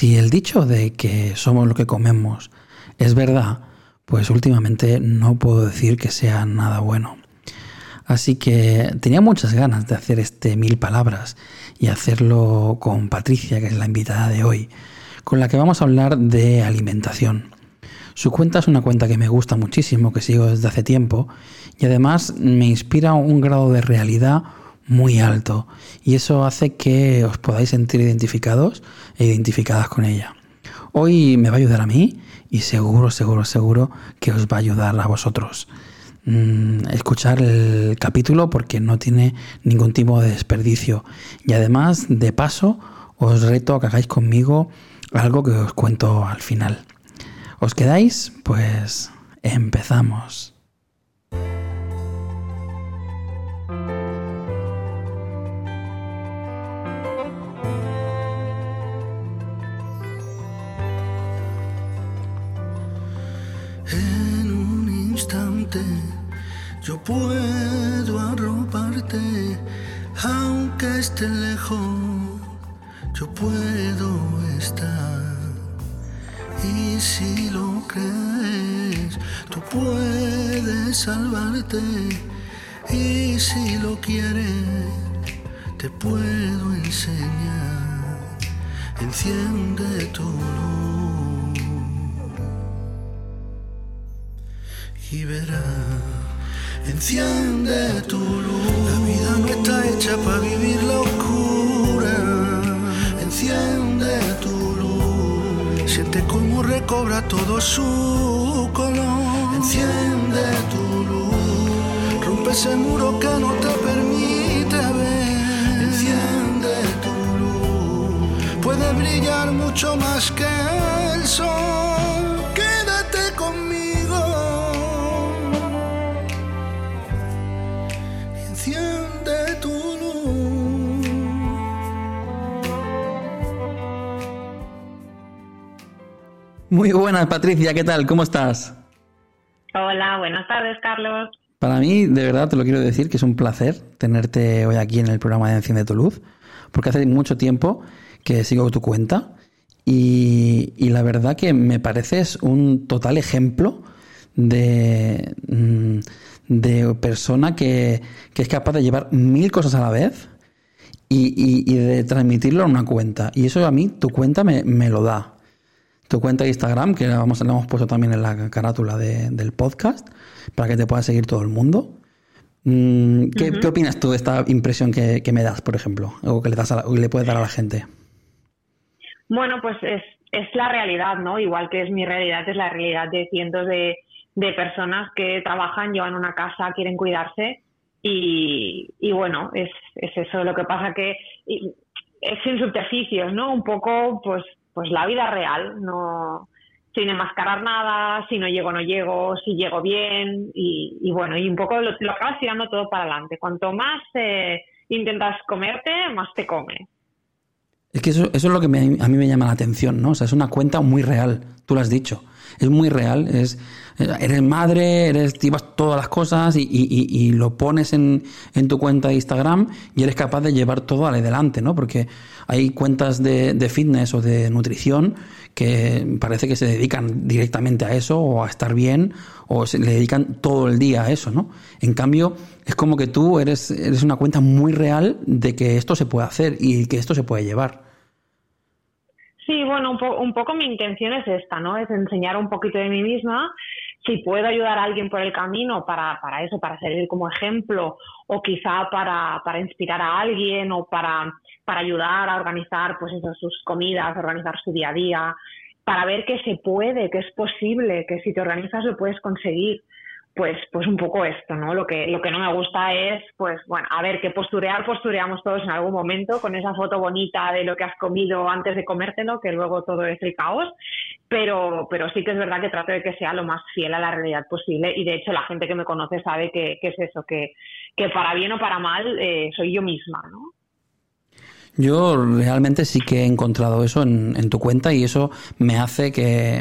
Si el dicho de que somos lo que comemos es verdad, pues últimamente no puedo decir que sea nada bueno. Así que tenía muchas ganas de hacer este mil palabras y hacerlo con Patricia, que es la invitada de hoy, con la que vamos a hablar de alimentación. Su cuenta es una cuenta que me gusta muchísimo, que sigo desde hace tiempo y además me inspira un grado de realidad muy alto y eso hace que os podáis sentir identificados e identificadas con ella. Hoy me va a ayudar a mí y seguro, seguro, seguro que os va a ayudar a vosotros. Mm, escuchar el capítulo porque no tiene ningún tipo de desperdicio y además de paso os reto a que hagáis conmigo algo que os cuento al final. ¿Os quedáis? Pues empezamos. Lejos, yo puedo estar. Y si lo crees, tú puedes salvarte. Y si lo quieres, te puedo enseñar. Enciende tu luz y verás. Enciende tu luz. La vida no está hecha para vivir la oscura. Enciende tu luz. Siente cómo recobra todo su color. Enciende tu luz. Rompe ese muro que no te permite ver. Enciende tu luz. Puede brillar mucho más que el sol. Muy buenas, Patricia, ¿qué tal? ¿Cómo estás? Hola, buenas tardes, Carlos. Para mí, de verdad, te lo quiero decir que es un placer tenerte hoy aquí en el programa de Enciende tu Luz, porque hace mucho tiempo que sigo tu cuenta y, la verdad que me pareces un total ejemplo de, mm, de persona que, es capaz de llevar mil cosas a la vez y, de transmitirlo en una cuenta. Y eso a mí, tu cuenta me, me lo da tu cuenta de Instagram, que la, vamos, hemos puesto también en la carátula del podcast, para que te pueda seguir todo el mundo. Mm, ¿Qué, opinas tú de esta impresión que, me das, por ejemplo, o que le, das le puedes dar a la gente? Bueno, pues es, es la realidad, ¿no? Igual que es mi realidad, es la realidad de cientos de, personas que trabajan, llevan una casa, quieren cuidarse y, y bueno, es, es eso. Lo que pasa que es sin subterfugios, ¿no? Un poco, pues pues la vida real, no sin enmascarar nada, si no llego, no llego, si llego bien y, bueno, y un poco lo, lo, acabas tirando todo para adelante. Cuanto más eh, intentas comerte, más te come. Es que eso, eso es lo que a mí me llama la atención, ¿no? O sea, es una cuenta muy real, tú lo has dicho. Es muy real, es, eres madre, eres, llevas todas las cosas y, y, y lo pones en, en, tu cuenta de Instagram y eres capaz de llevar todo adelante, ¿no? Porque hay cuentas de, de fitness o de nutrición que parece que se dedican directamente a eso o a estar bien o se le dedican todo el día a eso, ¿no? En cambio, es como que tú eres, eres una cuenta muy real de que esto se puede hacer y que esto se puede llevar. Sí, bueno, un, un poco mi intención es esta, ¿no? Es enseñar un poquito de mí misma si puedo ayudar a alguien por el camino para, para eso, para servir como ejemplo o quizá para, para inspirar a alguien o para, para ayudar a organizar pues eso, sus comidas, organizar su día a día, para ver que se puede, que es posible, que si te organizas lo puedes conseguir pues, pues un poco esto, ¿no? Lo que, lo que no me gusta es, pues, bueno, a ver, que posturear, postureamos todos en algún momento con esa foto bonita de lo que has comido antes de comértelo, que luego todo es el caos, pero, pero sí que es verdad que trato de que sea lo más fiel a la realidad posible y de hecho la gente que me conoce sabe que, es eso, que, que para bien o para mal eh, soy yo misma, ¿no? Yo realmente sí que he encontrado eso en, tu cuenta y eso me hace que,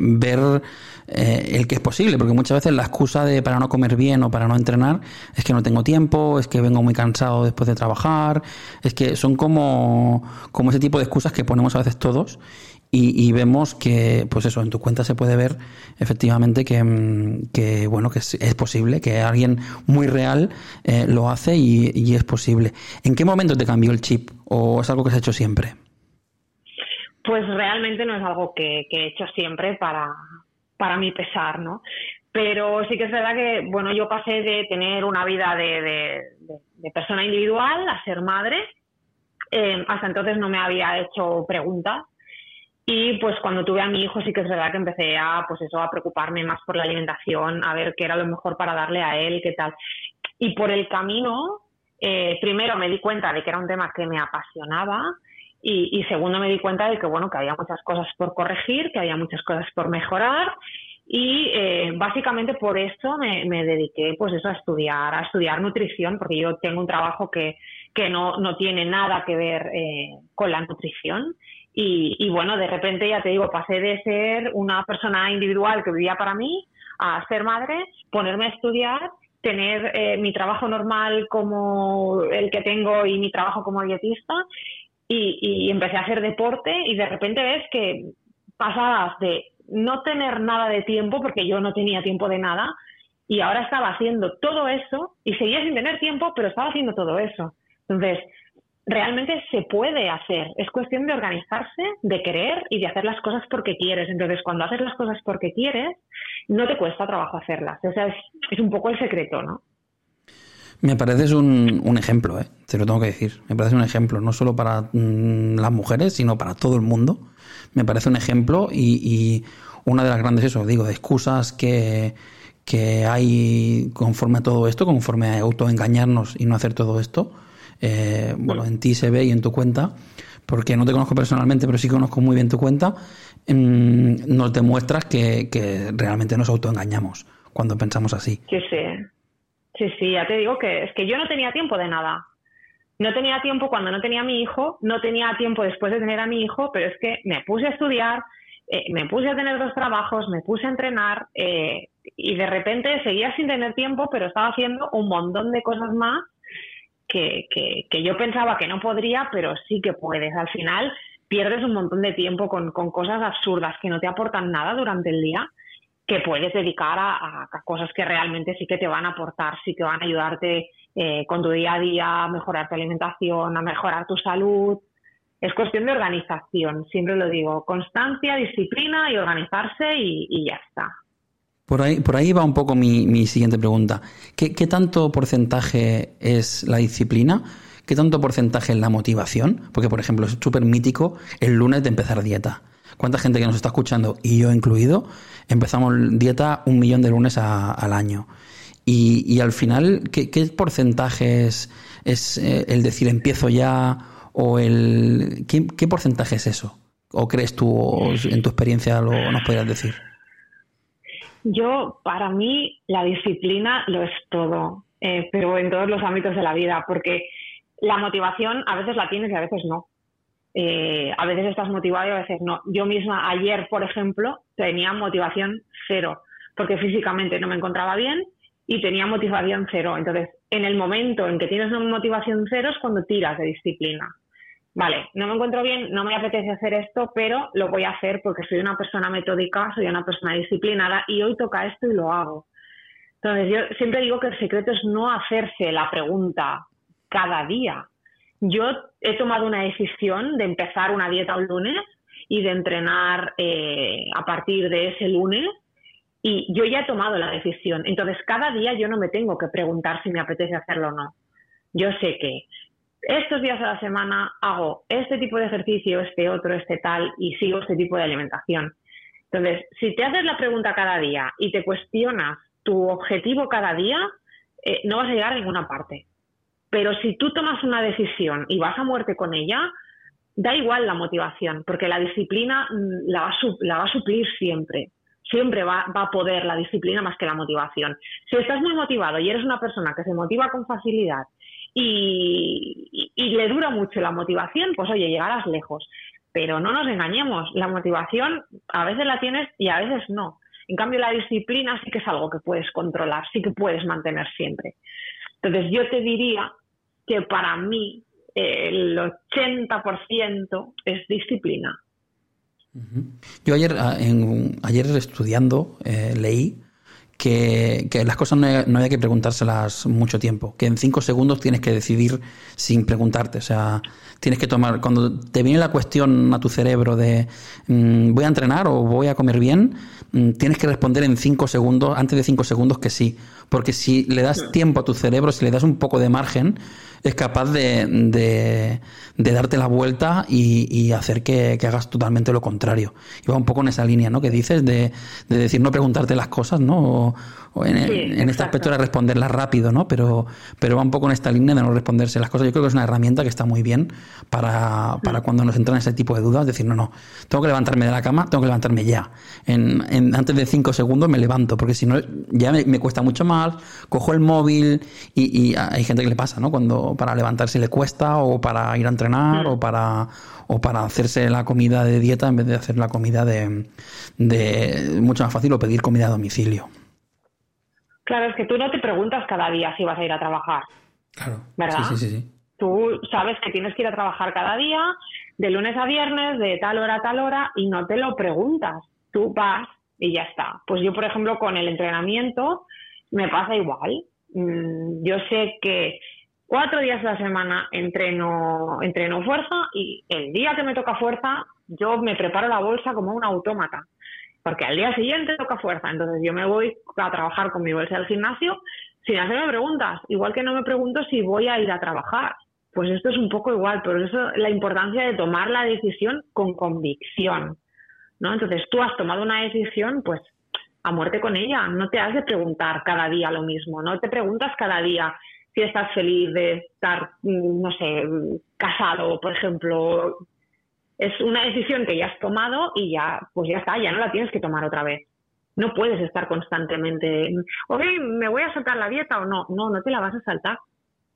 ver eh, el que es posible, porque muchas veces la excusa de para no comer bien o para no entrenar es que no tengo tiempo, es que vengo muy cansado después de trabajar, es que son como, como ese tipo de excusas que ponemos a veces todos y, vemos que, pues eso, en tu cuenta se puede ver efectivamente que, mm, bueno, que es, posible, que alguien muy real eh, lo hace y, es posible. ¿En qué momento te cambió el chip o es algo que has hecho siempre? Pues realmente no es algo que, he hecho siempre para, para mi pesar, ¿no? Pero sí que es verdad que, bueno, yo pasé de tener una vida de, persona individual a ser madre. Eh, hasta entonces no me había hecho preguntas y pues cuando tuve a mi hijo sí que es verdad que empecé a, pues eso, a preocuparme más por la alimentación, a ver qué era lo mejor para darle a él, qué tal. Y por el camino, eh, primero me di cuenta de que era un tema que me apasionaba y, segundo me di cuenta de que, bueno, que había muchas cosas por corregir, que había muchas cosas por mejorar y eh, básicamente por eso me, dediqué pues eso a estudiar, a estudiar nutrición, porque yo tengo un trabajo que, que no, no tiene nada que ver eh, con la nutrición y, bueno, de repente ya te digo, pasé de ser una persona individual que vivía para mí a ser madre, ponerme a estudiar, tener eh, mi trabajo normal como el que tengo y mi trabajo como dietista y, empecé a hacer deporte y de repente ves que pasabas de no tener nada de tiempo, porque yo no tenía tiempo de nada, y ahora estaba haciendo todo eso y seguía sin tener tiempo, pero estaba haciendo todo eso. Entonces, realmente se puede hacer. Es cuestión de organizarse, de querer y de hacer las cosas porque quieres. Entonces, cuando haces las cosas porque quieres, no te cuesta trabajo hacerlas. O sea, es, un poco el secreto, ¿no? Me pareces un, un ejemplo, ¿eh? te lo tengo que decir. Me parece un ejemplo, no solo para mm, las mujeres, sino para todo el mundo. Me parece un ejemplo y, y una de las grandes, eso, digo, de excusas que, que hay conforme a todo esto, conforme a autoengañarnos y no hacer todo esto, eh, bueno, en ti se ve y en tu cuenta, porque no te conozco personalmente, pero sí conozco muy bien tu cuenta, mm, nos demuestras que, que realmente nos autoengañamos cuando pensamos así. Sí, sí. Sí, sí, ya te digo que es que yo no tenía tiempo de nada. No tenía tiempo cuando no tenía a mi hijo, no tenía tiempo después de tener a mi hijo, pero es que me puse a estudiar, eh, me puse a tener dos trabajos, me puse a entrenar eh, y de repente seguía sin tener tiempo, pero estaba haciendo un montón de cosas más que, que, yo pensaba que no podría, pero sí que puedes. Al final pierdes un montón de tiempo con, con cosas absurdas que no te aportan nada durante el día, que puedes dedicar a, a, cosas que realmente sí que te van a aportar, sí que van a ayudarte eh, con tu día a día, a mejorar tu alimentación, a mejorar tu salud. Es cuestión de organización, siempre lo digo, constancia, disciplina y organizarse y, y ya está. Por ahí, por ahí va un poco mi, siguiente pregunta. ¿Qué, tanto porcentaje es la disciplina? ¿Qué tanto porcentaje es la motivación? Porque, por ejemplo, es súper mítico el lunes de empezar dieta. ¿Cuánta gente que nos está escuchando, y yo incluido, empezamos dieta un millón de lunes al año? Y, al final, ¿qué, porcentaje es, eh, el decir empiezo ya? ¿O el ¿qué, porcentaje es eso? ¿O crees tú, en tu experiencia, lo nos podrías decir? Yo, para mí, la disciplina lo es todo, eh, pero en todos los ámbitos de la vida, porque la motivación a veces la tienes y a veces no. Eh, a veces estás motivado y a veces no. Yo misma ayer, por ejemplo, tenía motivación cero, porque físicamente no me encontraba bien y tenía motivación cero. Entonces, en el momento en que tienes una motivación cero es cuando tiras de disciplina vale, no me encuentro bien, no me apetece hacer esto, pero lo voy a hacer porque soy una persona metódica, soy una persona disciplinada y hoy toca esto y lo hago. Entonces, yo siempre digo que el secreto es no hacerse la pregunta cada día. Yo he tomado una decisión de empezar una dieta un lunes y de entrenar eh, a partir de ese lunes y yo ya he tomado la decisión. Entonces, cada día yo no me tengo que preguntar si me apetece hacerlo o no. Yo sé que estos días a la semana hago este tipo de ejercicio, este otro, este tal, y sigo este tipo de alimentación. Entonces, si te haces la pregunta cada día y te cuestionas tu objetivo cada día, eh, no vas a llegar a ninguna parte. Pero si tú tomas una decisión y vas a muerte con ella, da igual la motivación, porque la disciplina mm, la va a, suplir siempre. Siempre va, a poder la disciplina más que la motivación. Si estás muy motivado y eres una persona que se motiva con facilidad y, le dura mucho la motivación, pues oye, llegarás lejos. Pero no nos engañemos, la motivación a veces la tienes y a veces no. En cambio, la disciplina sí que es algo que puedes controlar, sí que puedes mantener siempre. Entonces, yo te diría que para mí el 80% es disciplina. Yo ayer, ah, ayer estudiando eh, leí que, las cosas no, no, hay que preguntárselas mucho tiempo, que en cinco segundos tienes que decidir sin preguntarte. O sea, tienes que tomar, cuando te viene la cuestión a tu cerebro de mm, voy a entrenar o voy a comer bien, mm, tienes que responder en cinco segundos, antes de cinco segundos que sí. Porque si le das tiempo a tu cerebro, si le das un poco de margen, es capaz de, de, darte la vuelta y, hacer que, hagas totalmente lo contrario. Y va un poco en esa línea, ¿no? Que dices de, de decir no preguntarte las cosas, ¿no? O, en, en este aspecto de responderlas rápido, ¿no? Pero, pero va un poco en esta línea de no responderse las cosas. Yo creo que es una herramienta que está muy bien para, para cuando nos entran ese tipo de dudas, decir, no, no, tengo que levantarme de la cama, tengo que levantarme ya. En, en antes de cinco segundos me levanto, porque si no, ya me, me cuesta mucho más, cojo el móvil y, y hay gente que le pasa, ¿no? Cuando para levantarse le cuesta o para ir a entrenar o para o para hacerse la comida de dieta en vez de hacer la comida de, de mucho más fácil o pedir comida a domicilio. Claro, es que tú no te preguntas cada día si vas a ir a trabajar. Claro. ¿Verdad? Sí, sí, sí. Tú sabes que tienes que ir a trabajar cada día, de lunes a viernes, de tal hora a tal hora, y no te lo preguntas. Tú vas y ya está. Pues yo, por ejemplo, con el entrenamiento me pasa igual. Mm, yo sé que cuatro días a la semana entreno, entreno fuerza y el día que me toca fuerza, yo me preparo la bolsa como un autómata. Porque al día siguiente toca fuerza. Entonces yo me voy a trabajar con mi bolsa del gimnasio sin hacerme preguntas. Igual que no me pregunto si voy a ir a trabajar. Pues esto es un poco igual. Por eso la importancia de tomar la decisión con convicción. ¿no? Entonces tú has tomado una decisión, pues a muerte con ella. No te has de preguntar cada día lo mismo. No te preguntas cada día si estás feliz de estar, mm, no sé, casado, por ejemplo. Es una decisión que ya has tomado y ya, pues ya está, ya no la tienes que tomar otra vez. No puedes estar constantemente, ok, me voy a saltar la dieta o no. No, no te la vas a saltar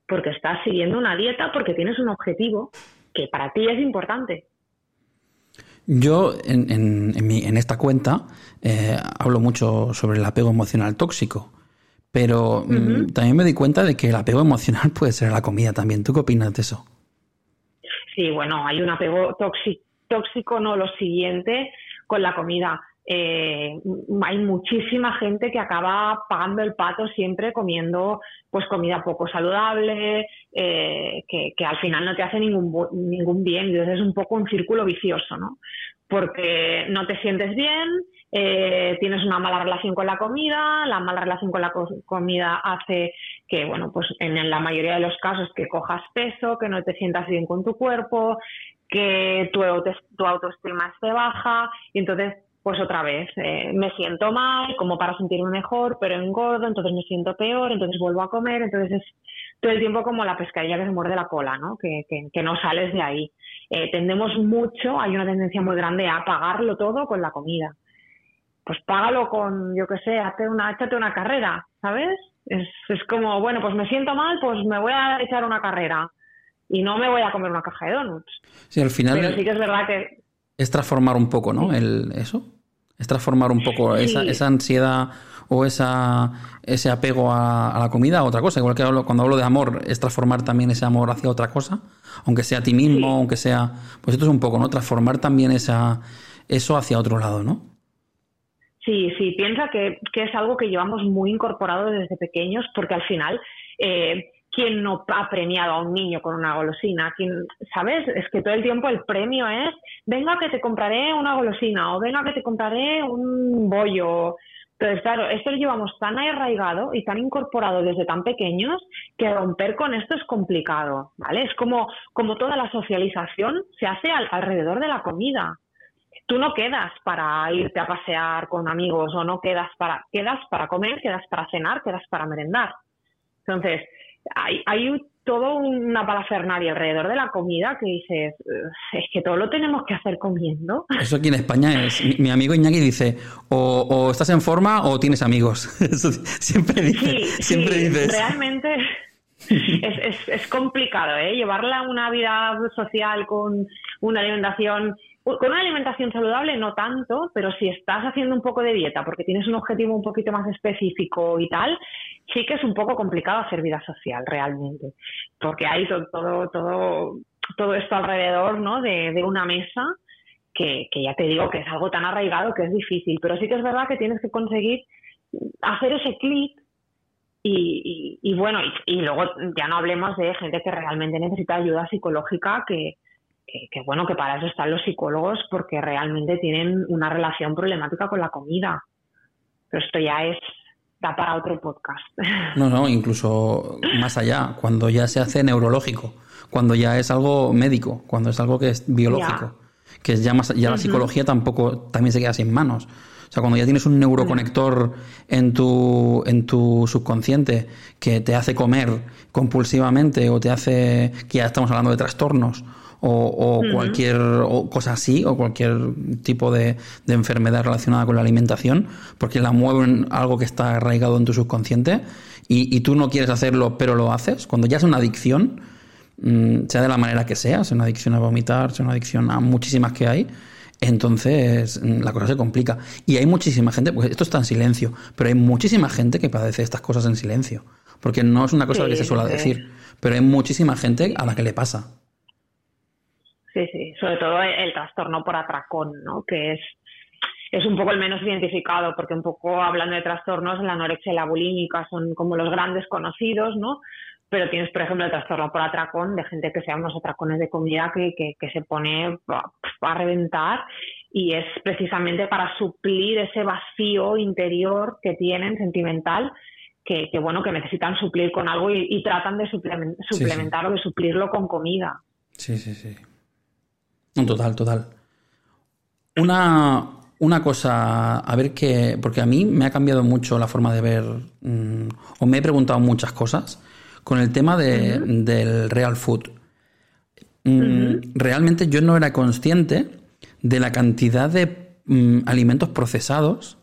porque estás siguiendo una dieta porque tienes un objetivo que para ti es importante. Yo en, en, esta cuenta eh, hablo mucho sobre el apego emocional tóxico pero mm, también me di cuenta de que el apego emocional puede ser la comida también. ¿Tú qué opinas de eso? Sí, bueno, hay un apego tóxico, no lo siguiente con la comida. Eh, hay muchísima gente que acaba pagando el pato siempre comiendo pues comida poco saludable, eh, que, que, al final no te hace ningún, ningún bien. Entonces es un poco un círculo vicioso, ¿no? Porque no te sientes bien, eh, tienes una mala relación con la comida, la mala relación con la comida hace que, bueno, pues en la mayoría de los casos que cojas peso, que no te sientas bien con tu cuerpo, que tu, tu autoestima esté baja y entonces pues otra vez, eh, me siento mal, como para sentirme mejor, pero engordo, entonces me siento peor, entonces vuelvo a comer, entonces es todo el tiempo como la pescadilla que se muerde la cola, ¿no? Que, que, no sales de ahí. Eh, tendemos mucho, hay una tendencia muy grande a pagarlo todo con la comida pues págalo con, yo qué sé, hazte una, échate una carrera, ¿sabes? Es, es como, bueno, pues me siento mal, pues me voy a echar una carrera y no me voy a comer una caja de donuts. Sí, al final. Pero sí que es verdad que. Es transformar un poco, ¿no? El, eso. Es transformar un poco esa, esa ansiedad o esa, ese apego a, la comida a otra cosa. Igual que cuando hablo de amor, es transformar también ese amor hacia otra cosa, aunque sea a ti mismo, aunque sea. Pues esto es un poco, ¿no? Transformar también esa, eso hacia otro lado, ¿no? Sí, sí, piensa que, es algo que llevamos muy incorporado desde pequeños porque al final, eh, ¿quién no ha premiado a un niño con una golosina? ¿Quién, ¿Sabes? Es que todo el tiempo el premio es, venga que te compraré una golosina o venga que te compraré un bollo. Entonces, claro, esto lo llevamos tan arraigado y tan incorporado desde tan pequeños que romper con esto es complicado, ¿vale? Es como, como toda la socialización se hace alrededor de la comida tú no quedas para irte a pasear con amigos o no quedas para, quedas para comer, quedas para cenar, quedas para merendar. Entonces, hay, hay todo una palafernaria alrededor de la comida que dices, es que todo lo tenemos que hacer comiendo. Eso aquí en España es, mi amigo Iñaki dice, o, estás en forma o tienes amigos. Eso siempre dice, siempre Realmente, es, es, complicado, ¿eh? Llevarla una vida social con una alimentación con una alimentación saludable no tanto, pero si estás haciendo un poco de dieta porque tienes un objetivo un poquito más específico y tal, sí que es un poco complicado hacer vida social realmente, porque hay todo todo todo, esto alrededor, ¿no? De, de una mesa que, que ya te digo que es algo tan arraigado que es difícil, pero sí que es verdad que tienes que conseguir hacer ese clic y, y, bueno, y, luego ya no hablemos de gente que realmente necesita ayuda psicológica, que, que, bueno, que para eso están los psicólogos, porque realmente tienen una relación problemática con la comida. Pero esto ya es, da para otro podcast. No, no, incluso más allá, cuando ya se hace neurológico, cuando ya es algo médico, cuando es algo que es biológico, que es ya más, ya la psicología tampoco, también se queda sin manos. O sea, cuando ya tienes un neuroconector en tu, en tu subconsciente que te hace comer compulsivamente o te hace, que ya estamos hablando de trastornos o, cualquier cosa así, o cualquier tipo de, enfermedad relacionada con la alimentación, porque la mueven algo que está arraigado en tu subconsciente y, tú no quieres hacerlo, pero lo haces. Cuando ya es una adicción, mm, sea de la manera que sea, sea una adicción a vomitar, sea una adicción a muchísimas que hay, entonces mm, la cosa se complica. Y hay muchísima gente, pues esto está en silencio, pero hay muchísima gente que padece estas cosas en silencio. Porque no es una cosa que se suele decir, pero hay muchísima gente a la que le pasa. Sí, sí, sobre todo el, trastorno por atracón, ¿no? Que es, es un poco el menos identificado, porque un poco hablando de trastornos, la anorexia y la bulímica son como los grandes conocidos, ¿no? pero tienes, por ejemplo, el trastorno por atracón de gente que sea unos atracones de comida que, que, se pone a, reventar y es precisamente para suplir ese vacío interior que tienen sentimental que, que bueno que necesitan suplir con algo y, tratan de suplementar, o de suplirlo con comida. Sí, sí, sí. Total, total. Una, una cosa, a ver qué, porque a mí me ha cambiado mucho la forma de ver, mm, o me he preguntado muchas cosas con el tema de, del real food. Mm, realmente yo no era consciente de la cantidad de mm, alimentos procesados.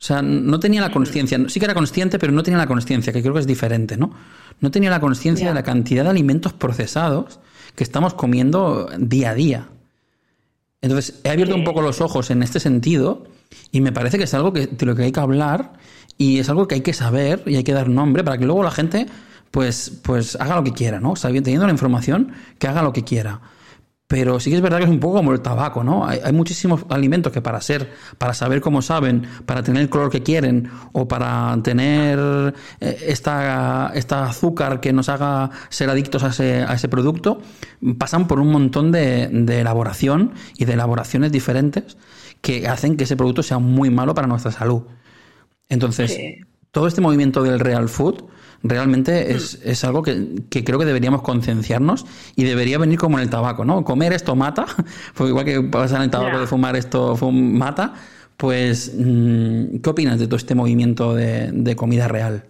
O sea, no tenía la conciencia, sí que era consciente, pero no tenía la conciencia, que creo que es diferente, ¿no? No tenía la conciencia de la cantidad de alimentos procesados que estamos comiendo día a día. Entonces, he abierto un poco los ojos en este sentido y me parece que es algo que, de lo que hay que hablar y es algo que hay que saber y hay que dar nombre para que luego la gente pues, pues haga lo que quiera, ¿no? Sabiendo, teniendo la información, que haga lo que quiera. Pero sí que es verdad que es un poco como el tabaco, ¿no? Hay, muchísimos alimentos que para ser, para saber cómo saben, para tener el color que quieren o para tener eh, esta, esta azúcar que nos haga ser adictos a ese, a ese producto, pasan por un montón de elaboración y de elaboraciones diferentes que hacen que ese producto sea muy malo para nuestra salud. Entonces, todo este movimiento del real food realmente es, mm. es algo que, creo que deberíamos concienciarnos y debería venir como en el tabaco, ¿no? Comer esto mata, porque igual que pasa en el tabaco de fumar esto mata, pues mm, ¿qué opinas de todo este movimiento de, comida real?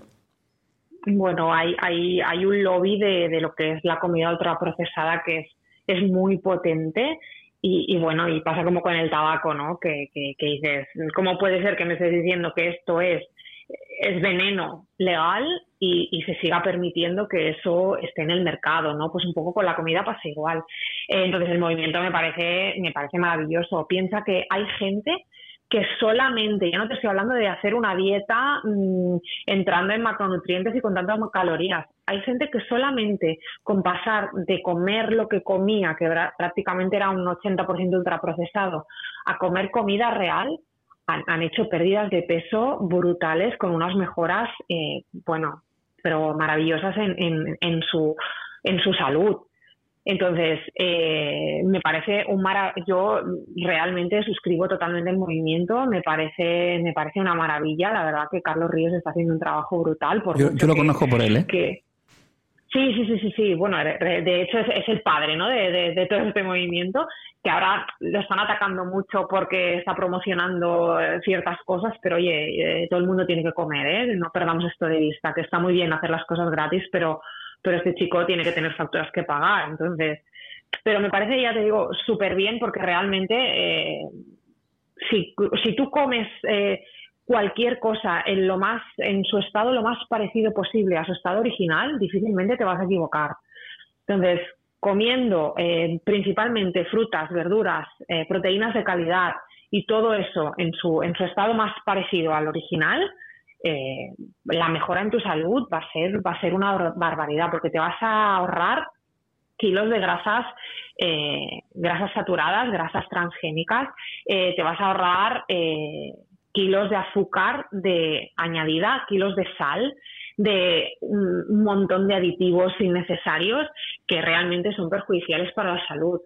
Bueno, hay, hay, hay un lobby de, de, lo que es la comida ultraprocesada que es, es muy potente y, bueno, y pasa como con el tabaco, ¿no? Que, que, que, dices, ¿cómo puede ser que me estés diciendo que esto es es veneno legal y, se siga permitiendo que eso esté en el mercado, ¿no? Pues un poco con la comida pasa igual. Eh, entonces el movimiento me parece, me parece maravilloso. Piensa que hay gente que solamente, ya no te estoy hablando de hacer una dieta mm, entrando en macronutrientes y con tantas calorías, hay gente que solamente con pasar de comer lo que comía, que prácticamente era un 80% ultraprocesado, a comer comida real, han, hecho pérdidas de peso brutales con unas mejoras, eh, bueno, pero maravillosas en, en, su, en su salud. Entonces, eh, me parece un mara yo realmente suscribo totalmente el movimiento, me parece, me parece una maravilla, la verdad que Carlos Ríos está haciendo un trabajo brutal. Por yo, lo conozco por él, ¿eh? Sí, sí, sí, sí, sí. Bueno, de hecho es, el padre, ¿no? De, todo este movimiento, que ahora lo están atacando mucho porque está promocionando eh, ciertas cosas, pero oye, eh, todo el mundo tiene que comer, ¿eh? No perdamos esto de vista, que está muy bien hacer las cosas gratis, pero, pero este chico tiene que tener facturas que pagar, entonces. Pero me parece, ya te digo, súper bien porque realmente eh, si, si tú comes cualquier cosa en lo más, en su estado lo más parecido posible a su estado original, difícilmente te vas a equivocar. Entonces, comiendo eh, principalmente frutas, verduras, eh, proteínas de calidad y todo eso en su, en su estado más parecido al original, eh, la mejora en tu salud va a ser, va a ser una barbaridad, porque te vas a ahorrar kilos de grasas, grasas saturadas, grasas transgénicas, te vas a ahorrar kilos de azúcar de añadida, kilos de sal, de un montón de aditivos innecesarios que realmente son perjudiciales para la salud.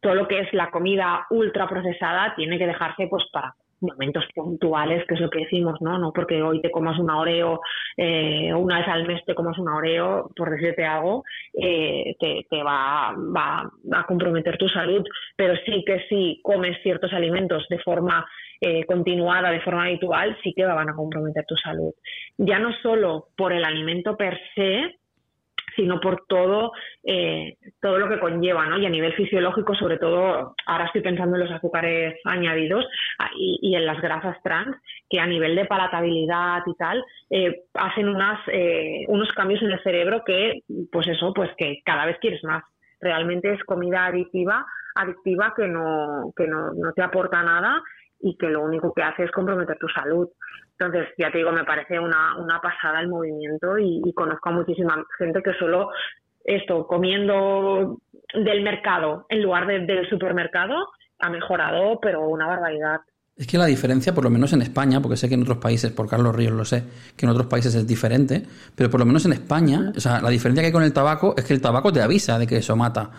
Todo lo que es la comida ultra procesada tiene que dejarse pues para momentos puntuales, que es lo que decimos, ¿no? No porque hoy te comas un oreo eh, una vez al mes te comas un oreo, por decirte algo, eh, te, va, a comprometer tu salud, pero sí que si comes ciertos alimentos de forma eh, continuada, de forma habitual, sí que van a comprometer tu salud. Ya no solo por el alimento per se, sino por todo, eh, todo lo que conlleva, ¿no? Y a nivel fisiológico, sobre todo, ahora estoy pensando en los azúcares añadidos ah, y, en las grasas trans, que a nivel de palatabilidad y tal, eh, hacen unas, eh, unos cambios en el cerebro que, pues eso, pues que cada vez quieres más. Realmente es comida adictiva, adictiva que no, que no, no te aporta nada y que lo único que hace es comprometer tu salud. Entonces, ya te digo, me parece una, una pasada el movimiento y, conozco a muchísima gente que solo esto, comiendo del mercado en lugar del supermercado, ha mejorado, pero una barbaridad. Es que la diferencia, por lo menos en España, porque sé que en otros países, por Carlos Ríos lo sé, que en otros países es diferente, pero por lo menos en España, o sea, la diferencia que hay con el tabaco es que el tabaco te avisa de que eso mata.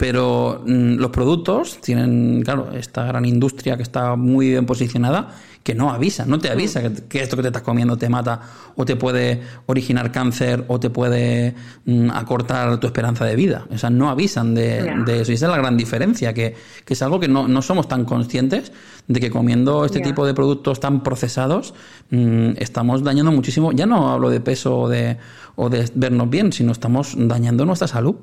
Pero mm, los productos tienen, claro, esta gran industria que está muy bien posicionada, que no avisa, no te avisa que, esto que te estás comiendo te mata o te puede originar cáncer o te puede mm, acortar tu esperanza de vida. O sea, no avisan de, eso. Y esa es la gran diferencia, que, es algo que no, somos tan conscientes de que comiendo este tipo de productos tan procesados mm, estamos dañando muchísimo. Ya no hablo de peso o de, o de vernos bien, sino estamos dañando nuestra salud.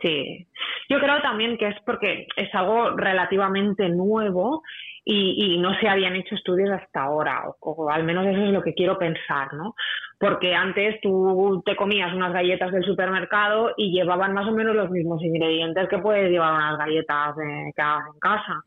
Sí, yo creo también que es porque es algo relativamente nuevo y, no se habían hecho estudios hasta ahora, o, al menos eso es lo que quiero pensar, ¿no? Porque antes tú te comías unas galletas del supermercado y llevaban más o menos los mismos ingredientes que puedes llevar unas galletas que hagas en casa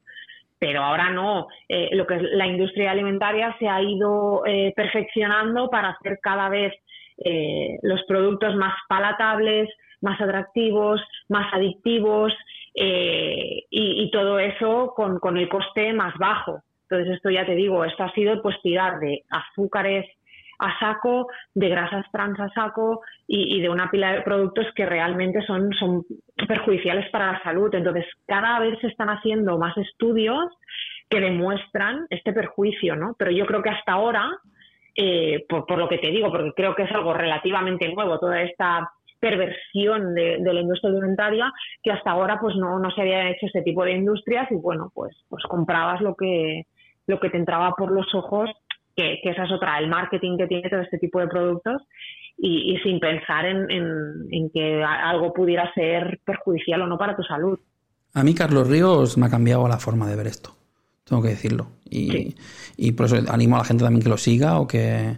pero ahora no. Eh, lo que es la industria alimentaria se ha ido eh, perfeccionando para hacer cada vez eh, los productos más palatables, más atractivos, más adictivos eh, y, todo eso con, el coste más bajo. Entonces esto ya te digo, esto ha sido pues tirar de azúcares a saco, de grasas trans a saco y, de una pila de productos que realmente son, son perjudiciales para la salud. Entonces cada vez se están haciendo más estudios que demuestran este perjuicio, ¿no? Pero yo creo que hasta ahora, eh, por, por, lo que te digo, porque creo que es algo relativamente nuevo, toda esta perversión de, la industria alimentaria que hasta ahora pues no, no se había hecho este tipo de industrias y bueno pues pues comprabas lo que lo que te entraba por los ojos que, esa es otra el marketing que tiene todo este tipo de productos y, sin pensar en, en, que algo pudiera ser perjudicial o no para tu salud. A mí Carlos Ríos me ha cambiado la forma de ver esto, tengo que decirlo. Y, y por eso animo a la gente también que lo siga o que,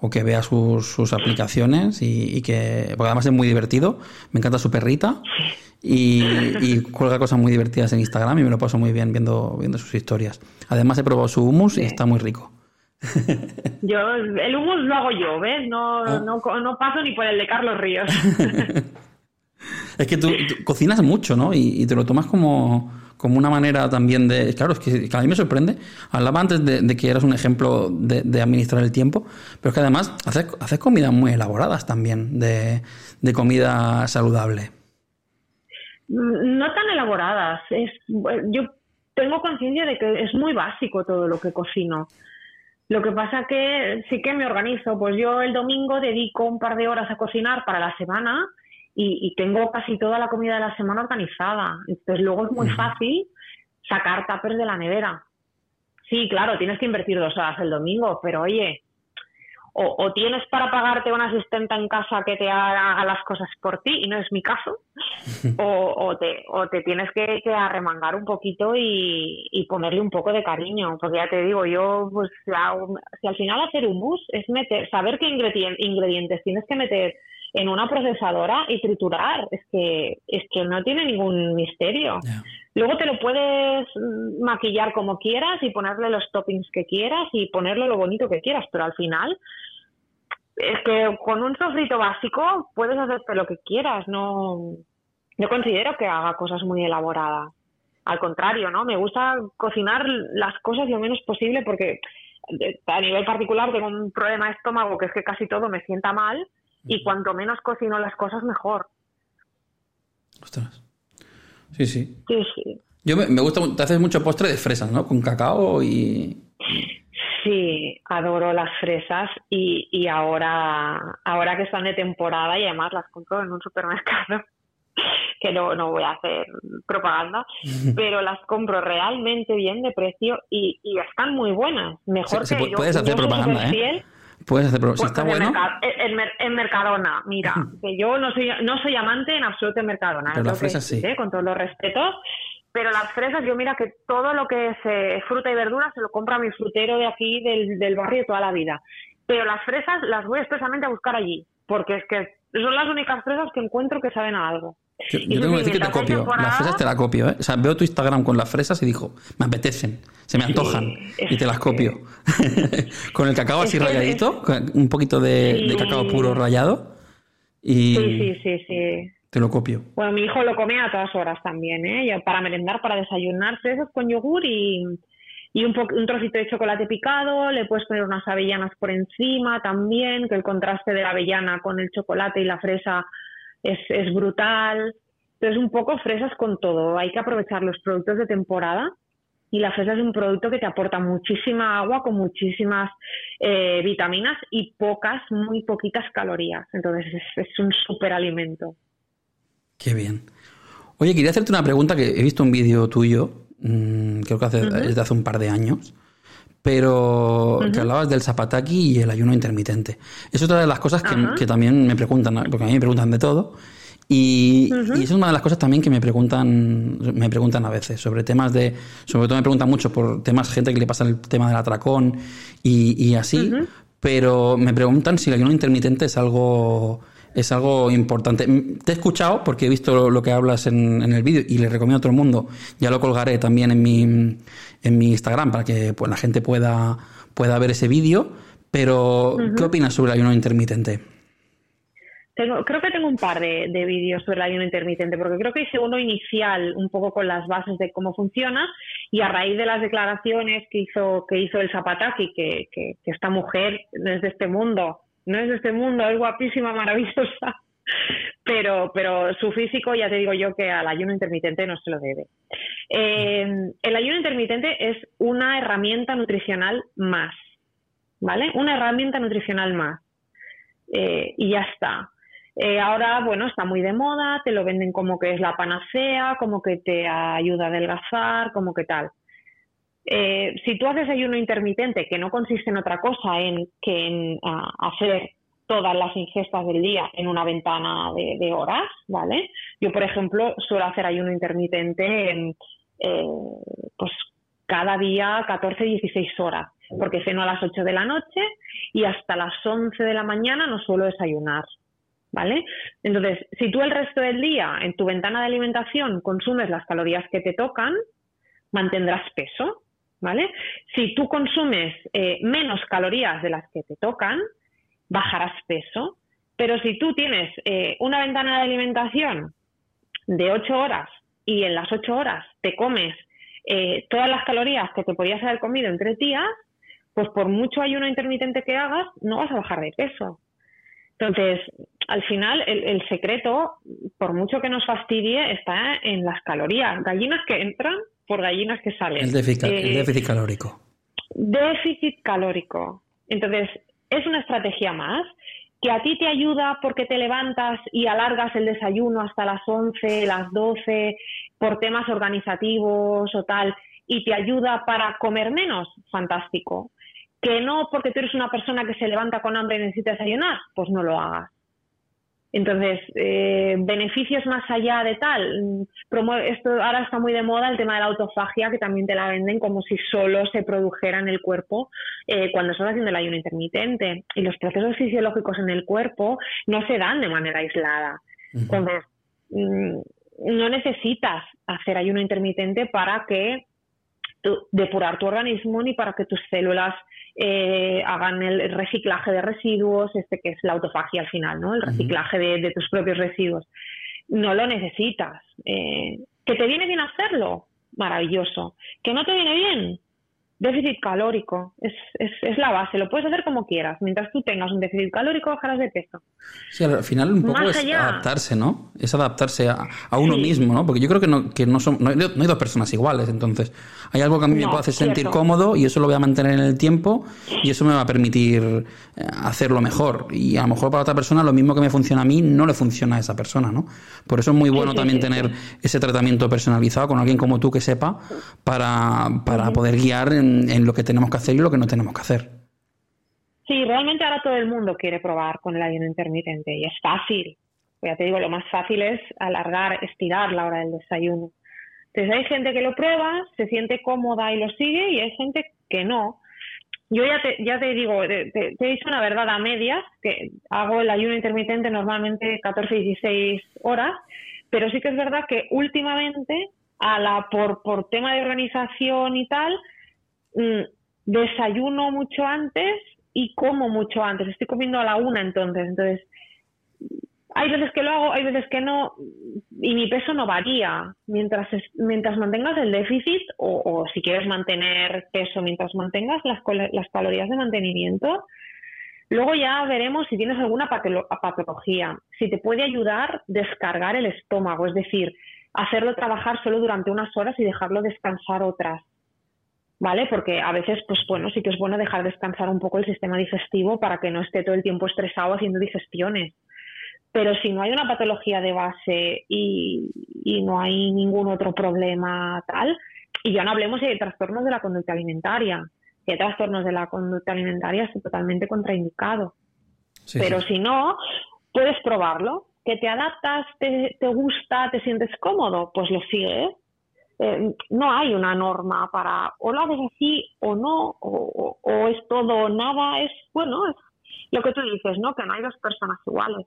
o que vea sus, sus aplicaciones y, que, porque además es muy divertido, me encanta su perrita y, cuelga cosas muy divertidas en Instagram y me lo paso muy bien viendo, viendo sus historias. Además he probado su hummus y está muy rico. Yo, el hummus lo hago yo, ¿ves? No, ah. no, no paso ni por el de Carlos Ríos. es que tú, cocinas mucho, ¿no? y te lo tomas como como una manera también de... Claro, es que, a mí me sorprende. Hablaba antes de, que eras un ejemplo de, administrar el tiempo, pero es que además haces, haces comidas muy elaboradas también, de, comida saludable. No tan elaboradas. Es, yo tengo conciencia de que es muy básico todo lo que cocino. Lo que pasa que sí que me organizo. Pues yo el domingo dedico un par de horas a cocinar para la semana y, tengo casi toda la comida de la semana organizada. Entonces luego es muy fácil sacar tapers de la nevera. Sí, claro, tienes que invertir dos horas el domingo, pero oye, o, o, tienes para pagarte una asistente en casa que te haga las cosas por ti, y no es mi caso, o, te, o te tienes que, arremangar un poquito y, ponerle un poco de cariño. Porque ya te digo, yo, pues si al final hacer un bus es meter, saber qué ingredientes tienes que meter en una procesadora y triturar. Es que, es que no tiene ningún misterio. Luego te lo puedes maquillar como quieras y ponerle los toppings que quieras y ponerle lo bonito que quieras, pero al final es que con un sofrito básico puedes hacerte lo que quieras, no, no considero que haga cosas muy elaboradas. Al contrario, ¿no? Me gusta cocinar las cosas lo menos posible porque eh, a nivel particular tengo un problema de estómago que es que casi todo me sienta mal y cuanto menos cocino las cosas mejor. Ostras. Sí, sí. Sí, sí. Yo me, me gusta, te haces mucho postre de fresas, ¿no? Con cacao y... Sí, adoro las fresas y, y ahora, ahora que están de temporada y además las compro en un supermercado, que no, no voy a hacer propaganda, pero las compro realmente bien de precio y, y están muy buenas. Mejor que yo. Puedes hacer propaganda, ¿eh? Puedes hacer propaganda. Si está pues bueno. En, Mercadona, mira, que yo no soy, no soy amante en absoluto de Mercadona. Pero las fresas sí. ¿eh? Con todos los respetos pero las fresas, yo mira que todo lo que es eh, fruta y verdura se lo compra mi frutero de aquí, del, del barrio, toda la vida. Pero las fresas las voy expresamente a buscar allí, porque es que son las únicas fresas que encuentro que saben a algo. Yo, tengo que decir que te copio. Las fresas te las copio, ¿eh? O sea, veo tu Instagram con las fresas y digo, me apetecen, se me antojan y te las copio. con el cacao así rayadito, un poquito de, de, cacao puro rayado. Y... Sí, sí, sí, sí. Te lo copio. Bueno, mi hijo lo come a todas horas también, ¿eh? Para merendar, para desayunar, fresas con yogur y, y un, un trocito de chocolate picado, le puedes poner unas avellanas por encima también, que el contraste de la avellana con el chocolate y la fresa es, es brutal. Entonces, un poco fresas con todo. Hay que aprovechar los productos de temporada y la fresa es un producto que te aporta muchísima agua con muchísimas eh, vitaminas y pocas, muy poquitas calorías. Entonces, es, es un superalimento. Qué bien. Oye, quería hacerte una pregunta que he visto un vídeo tuyo, mmm, creo que hace, desde hace un par de años, pero que hablabas del zapataki y el ayuno intermitente. Es otra de las cosas que, que, también me preguntan, porque a mí me preguntan de todo. Y, y, es una de las cosas también que me preguntan, me preguntan a veces sobre temas de, sobre todo me preguntan mucho por temas gente que le pasa el tema del atracón y, y así, pero me preguntan si el ayuno intermitente es algo es algo importante. Te he escuchado porque he visto lo que hablas en, el vídeo y le recomiendo a todo el mundo. Ya lo colgaré también en mi, en mi Instagram para que pues, la gente pueda, pueda ver ese vídeo. Pero, ¿qué opinas sobre el ayuno intermitente? Tengo, creo que tengo un par de, vídeos sobre el ayuno intermitente, porque creo que hice uno inicial un poco con las bases de cómo funciona y a raíz de las declaraciones que hizo, que hizo el Zapataki, que, que, que esta mujer no es de este mundo, no es de este mundo, es guapísima, maravillosa, pero, pero su físico ya te digo yo que al ayuno intermitente no se lo debe. Eh, el ayuno intermitente es una herramienta nutricional más, ¿vale? Una herramienta nutricional más. Eh, y ya está. Eh, ahora, bueno, está muy de moda, te lo venden como que es la panacea, como que te ayuda a adelgazar, como que tal. Si tú haces ayuno intermitente, que no consiste en otra cosa en que en hacer todas las ingestas del día en una ventana de, horas, ¿vale? Yo, por ejemplo, suelo hacer ayuno intermitente en, eh, pues cada día 14, 16 horas, porque ceno a las 8 de la noche y hasta las 11 de la mañana no suelo desayunar, ¿vale? Entonces, si tú el resto del día en tu ventana de alimentación consumes las calorías que te tocan, mantendrás peso, ¿vale? Si tú consumes eh, menos calorías de las que te tocan, bajarás peso, pero si tú tienes eh, una ventana de alimentación de 8 horas y en las 8 horas te comes eh, todas las calorías que te podrías haber comido en tres días, pues por mucho ayuno intermitente que hagas, no vas a bajar de peso. Entonces, al final, el, el, secreto, por mucho que nos fastidie, está en las calorías. Gallinas que entran por gallinas que salen. El déficit, el eh, déficit calórico. Déficit calórico. Entonces, es una estrategia más que a ti te ayuda porque te levantas y alargas el desayuno hasta las 11, las 12, por temas organizativos o tal, y te ayuda para comer menos, fantástico. Que no porque tú eres una persona que se levanta con hambre y necesita desayunar, pues no lo hagas. Entonces, eh, beneficios más allá de tal. esto ahora está muy de moda el tema de la autofagia, que también te la venden como si solo se produjera en el cuerpo eh, cuando estás haciendo el ayuno intermitente. Y los procesos fisiológicos en el cuerpo no se dan de manera aislada. Entonces, mm, no necesitas hacer ayuno intermitente para que depurar tu organismo ni para que tus células eh, hagan el reciclaje de residuos, este que es la autofagia al final, ¿no? El reciclaje de, tus propios residuos. No lo necesitas. Eh, ¿Que te viene bien hacerlo? Maravilloso. ¿Que no te viene bien? Déficit calórico. Es, es, es, la base. Lo puedes hacer como quieras. Mientras tú tengas un déficit calórico, bajarás de peso. Sí, al final un poco es adaptarse, ¿no? Es adaptarse a, a uno mismo, ¿no? Porque yo creo que no, que no, son, no, hay, dos personas iguales. Entonces, hay algo que a mí me puede hacer sentir cómodo y eso lo voy a mantener en el tiempo y eso me va a permitir eh, hacerlo mejor. Y a lo mejor para otra persona lo mismo que me funciona a mí no le funciona a esa persona, ¿no? Por eso es muy bueno también tener ese tratamiento personalizado con alguien como tú que sepa para, para poder guiar en en, lo que tenemos que hacer y lo que no tenemos que hacer. Sí, realmente ahora todo el mundo quiere probar con el ayuno intermitente y es fácil. Ya te digo, lo más fácil es alargar, estirar la hora del desayuno. Entonces hay gente que lo prueba, se siente cómoda y lo sigue y hay gente que no. Yo ya te, ya te digo, te, he dicho una verdad a medias, que hago el ayuno intermitente normalmente 14 y 16 horas, pero sí que es verdad que últimamente, a la, por, por tema de organización y tal, Mm, desayuno mucho antes y como mucho antes. Estoy comiendo a la una entonces. Entonces, hay veces que lo hago, hay veces que no, y mi peso no varía. Mientras, mientras mantengas el déficit, o, si quieres mantener peso mientras mantengas las, las calorías de mantenimiento, luego ya veremos si tienes alguna patología. Si te puede ayudar descargar el estómago, es decir, hacerlo trabajar solo durante unas horas y dejarlo descansar otras. ¿Vale? Porque a veces, pues bueno, sí que es bueno dejar descansar un poco el sistema digestivo para que no esté todo el tiempo estresado haciendo digestiones. Pero si no hay una patología de base y, no hay ningún otro problema tal, y ya no hablemos de trastornos de la conducta alimentaria, que trastornos de la conducta alimentaria es totalmente contraindicado. Pero si no, puedes probarlo, que te adaptas, te, te gusta, te sientes cómodo, pues lo sigues eh, no hay una norma para o lo haces así o no, o, es todo o nada, es, bueno, es lo que tú dices, ¿no? Que no hay dos personas iguales.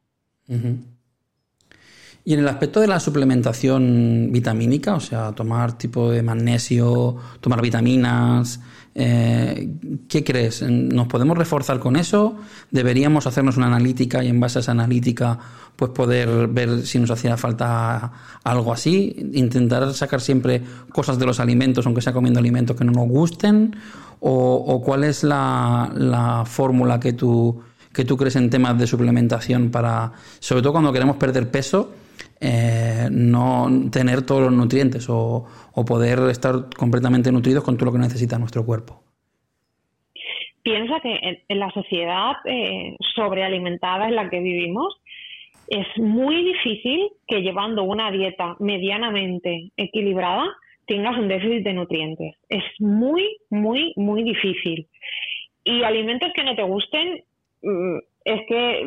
Y en el aspecto de la suplementación vitamínica, o sea, tomar tipo de magnesio, tomar vitaminas, eh, ¿qué crees? ¿Nos podemos reforzar con eso? ¿Deberíamos hacernos una analítica y en base a esa analítica pues poder ver si nos hacía falta algo así? ¿Intentar sacar siempre cosas de los alimentos, aunque sea comiendo alimentos que no nos gusten? ¿O, cuál es la, la fórmula que tú, que tú crees en temas de suplementación para, sobre todo cuando queremos perder peso? Eh, no tener todos los nutrientes o, poder estar completamente nutridos con todo lo que necesita nuestro cuerpo. Piensa que en, la sociedad eh, sobrealimentada en la que vivimos es muy difícil que llevando una dieta medianamente equilibrada tengas un déficit de nutrientes. Es muy, muy, muy difícil. Y alimentos que no te gusten, mm, es que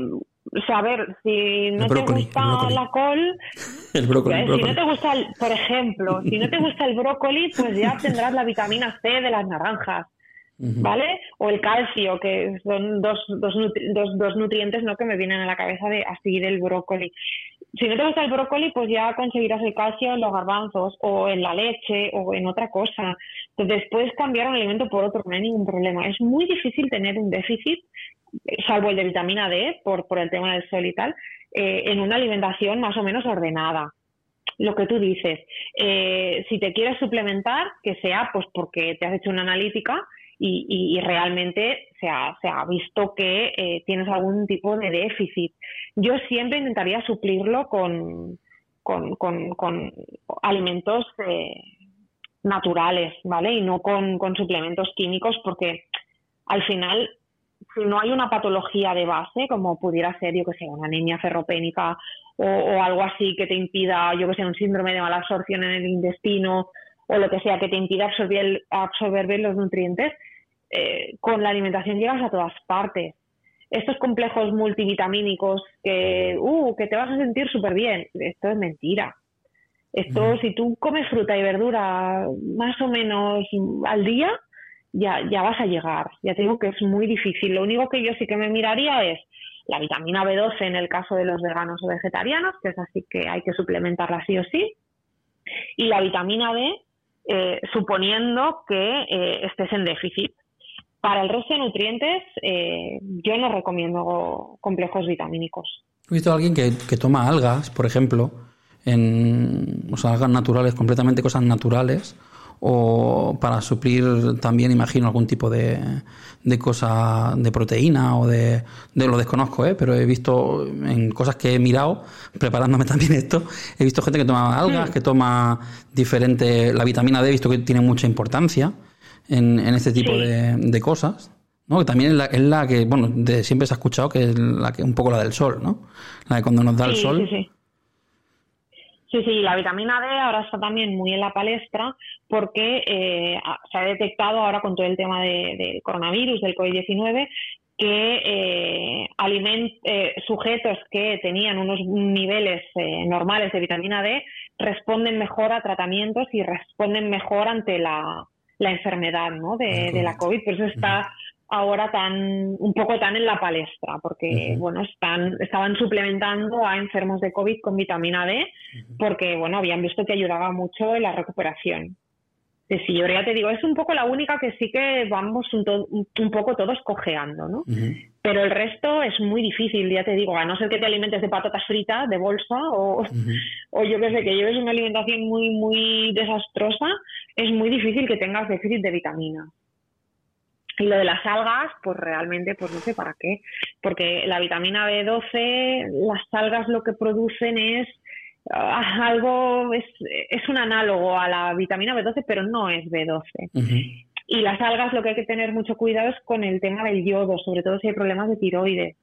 o sea, a ver, si no te gusta la col, el brócoli, si no te gusta, por ejemplo, si no te gusta el brócoli, pues ya tendrás la vitamina C de las naranjas, ¿vale? O el calcio, que son dos, dos, dos, dos, nutrientes ¿no? que me vienen a la cabeza de así del brócoli. Si no te gusta el brócoli, pues ya conseguirás el calcio en los garbanzos o en la leche o en otra cosa. Entonces puedes cambiar un alimento por otro, no hay ningún problema. Es muy difícil tener un déficit salvo el de vitamina D, por, por el tema del sol y tal, eh, en una alimentación más o menos ordenada. Lo que tú dices, eh, si te quieres suplementar, que sea pues porque te has hecho una analítica y, realmente se ha, se ha, visto que eh, tienes algún tipo de déficit. Yo siempre intentaría suplirlo con, con, con, alimentos naturales, ¿vale? Y no con, con suplementos químicos porque al final no hay una patología de base, como pudiera ser, yo que sé, una anemia ferropénica o, algo así que te impida, yo que sé, un síndrome de mala absorción en el intestino o lo que sea que te impida absorber, absorber bien los nutrientes, eh, con la alimentación llegas a todas partes. estos complejos multivitamínicos que, uh, que te vas a sentir súper bien. Esto es mentira. Esto, si tú comes fruta y verdura más o menos al día, ya, ya vas a llegar. Ya te digo que es muy difícil. Lo único que yo sí que me miraría es la vitamina B12 en el caso de los veganos o vegetarianos, que es así que hay que suplementarla sí o sí, y la vitamina D, eh, suponiendo que eh, estés en déficit. Para el resto de nutrientes, eh, yo no recomiendo complejos vitamínicos. He visto a alguien que, que toma algas, por ejemplo, en, o sea, algas naturales, completamente cosas naturales, o para suplir también, imagino, algún tipo de, de cosa de proteína o de, de lo desconozco, ¿eh? pero he visto en cosas que he mirado, preparándome también esto, he visto gente que toma algas, mm. que toma diferente, la vitamina D he visto que tiene mucha importancia en, en este tipo de, de, cosas. ¿no? Que también es la, es la que, bueno, de, siempre se ha escuchado que es la que, un poco la del sol, ¿no? La de cuando nos da el sol. Sí, Sí, sí, la vitamina D ahora está también muy en la palestra porque eh, se ha detectado ahora con todo el tema del de coronavirus, del COVID-19, que eh, eh, sujetos que tenían unos niveles eh, normales de vitamina D responden mejor a tratamientos y responden mejor ante la, la enfermedad ¿no? de, de, la COVID. Por eso está ahora tan un poco tan en la palestra porque bueno están estaban suplementando a enfermos de covid con vitamina D porque bueno habían visto que ayudaba mucho en la recuperación. Ahora ya te digo es un poco la única que sí que vamos un, un poco todos cojeando no pero el resto es muy difícil ya te digo a no ser que te alimentes de patatas fritas de bolsa o, o yo qué sé que lleves una alimentación muy muy desastrosa es muy difícil que tengas déficit de vitaminas y lo de las algas, pues realmente, pues no sé para qué, porque la vitamina B12, las algas lo que producen es ah, algo, es, es, un análogo a la vitamina B12, pero no es B12. Y las algas lo que hay que tener mucho cuidado es con el tema del yodo, sobre todo si hay problemas de tiroides.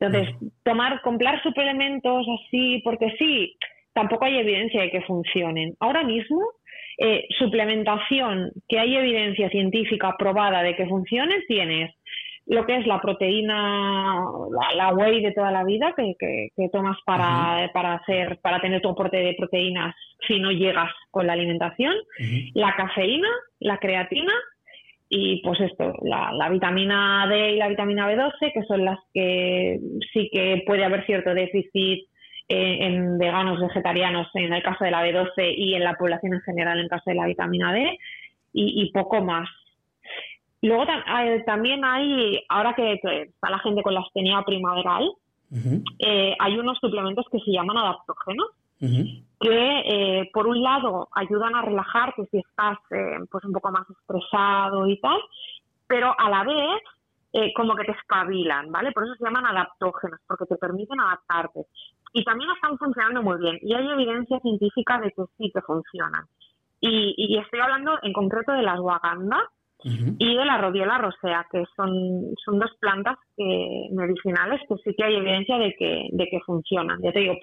Entonces, tomar, comprar suplementos así, porque sí, tampoco hay evidencia de que funcionen. Ahora mismo, eh, suplementación que hay evidencia científica probada de que funcione, tienes lo que es la proteína, la, whey de toda la vida que, que, tomas para, para, hacer, para tener tu aporte de proteínas si no llegas con la alimentación, la cafeína, la creatina y pues esto, la, la, vitamina D y la vitamina B12, que son las que sí que puede haber cierto déficit en veganos, vegetarianos, en el caso de la B12 y en la población en general en el caso de la vitamina D y, poco más. Luego también hay, ahora que, está la gente con la astenia primaveral, eh, hay unos suplementos que se llaman adaptógenos, que eh, por un lado ayudan a relajarte si estás eh, pues un poco más estresado y tal, pero a la vez como que te espabilan, ¿vale? Por eso se llaman adaptógenos, porque te permiten adaptarte y también están funcionando muy bien y hay evidencia científica de que sí que funcionan. Y, estoy hablando en concreto de las guaganda y de la rodiola rosea, que son, son dos plantas que, medicinales que sí que hay evidencia de que, de que funcionan. Ya te digo,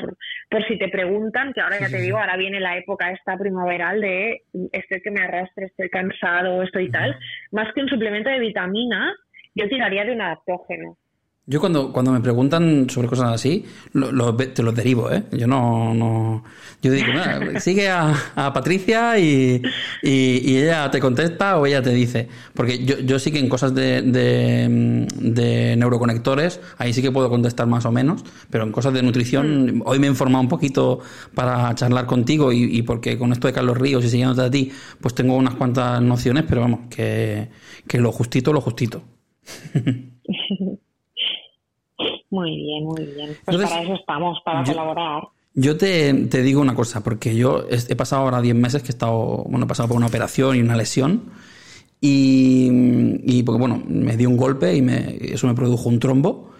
por, si te preguntan, que ahora ya te digo, ahora viene la época esta primaveral de estoy que me arrastre, estoy cansado, estoy y tal, más que un suplemento de vitaminas, yo tiraría de un adaptógeno. Yo cuando, cuando me preguntan sobre cosas así, lo, te los derivo, ¿eh? Yo no... no yo digo, sigue a, a Patricia y, y, ella te contesta o ella te dice. Porque yo, yo sí que en cosas de, de, neuroconectores, ahí sí que puedo contestar más o menos, pero en cosas de nutrición, mm. hoy me he informado un poquito para charlar contigo y, y porque con esto de Carlos Ríos y siguiéndote a ti, pues tengo unas cuantas nociones, pero vamos, que, que lo justito, lo justito. Muy bien, muy bien. Pues para eso estamos, para colaborar. Yo te, digo una cosa, porque yo he pasado ahora 10 meses que he estado, bueno, he pasado por una operación y una lesión. Y, porque, bueno, me dio un golpe y me, eso me produjo un trombo.